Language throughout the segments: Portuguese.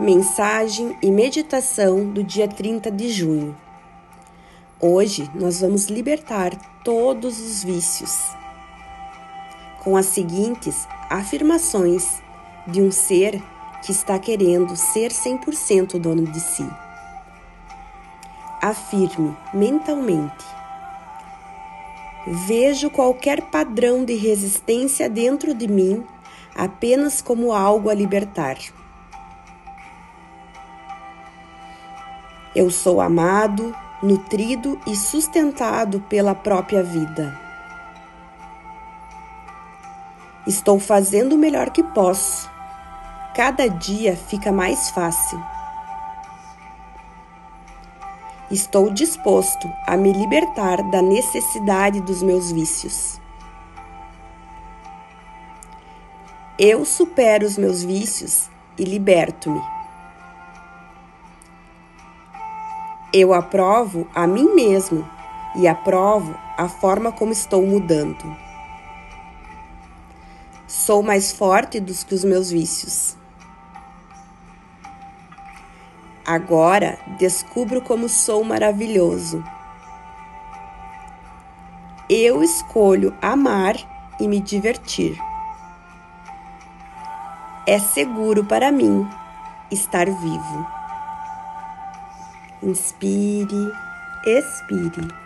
Mensagem e meditação do dia 30 de junho. Hoje nós vamos libertar todos os vícios com as seguintes afirmações de um ser que está querendo ser 100% dono de si. Afirme mentalmente: Vejo qualquer padrão de resistência dentro de mim apenas como algo a libertar. Eu sou amado, nutrido e sustentado pela própria vida. Estou fazendo o melhor que posso. Cada dia fica mais fácil. Estou disposto a me libertar da necessidade dos meus vícios. Eu supero os meus vícios e liberto-me. Eu aprovo a mim mesmo e aprovo a forma como estou mudando. Sou mais forte do que os meus vícios. Agora descubro como sou maravilhoso. Eu escolho amar e me divertir. É seguro para mim estar vivo. Inspire, expire.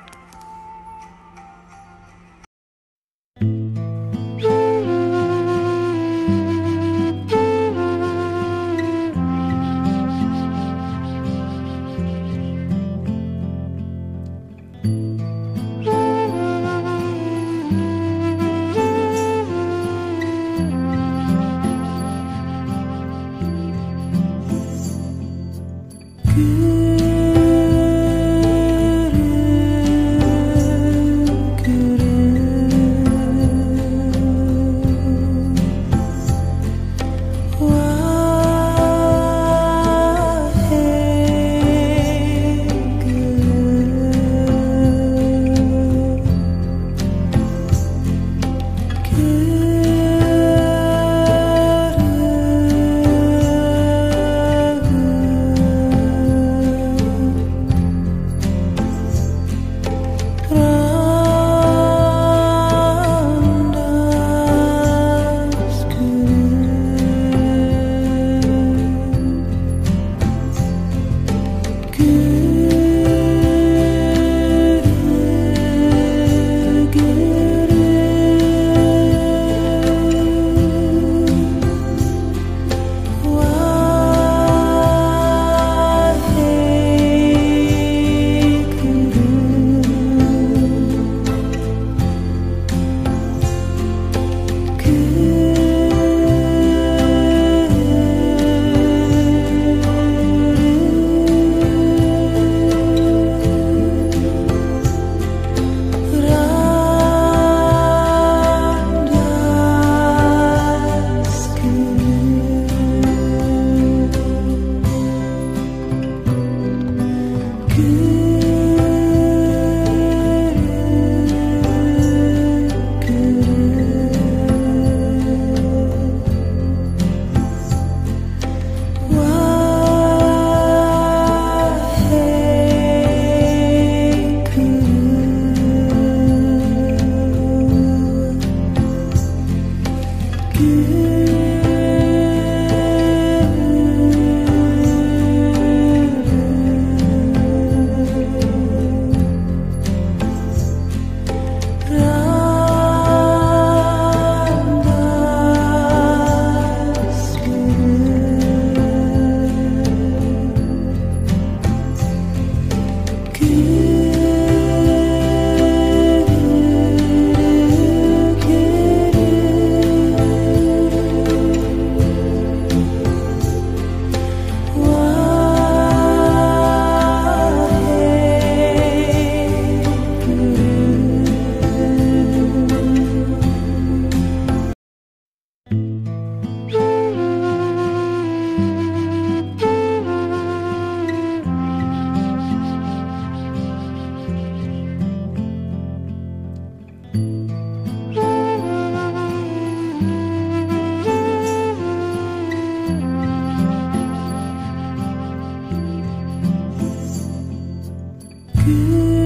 you 雨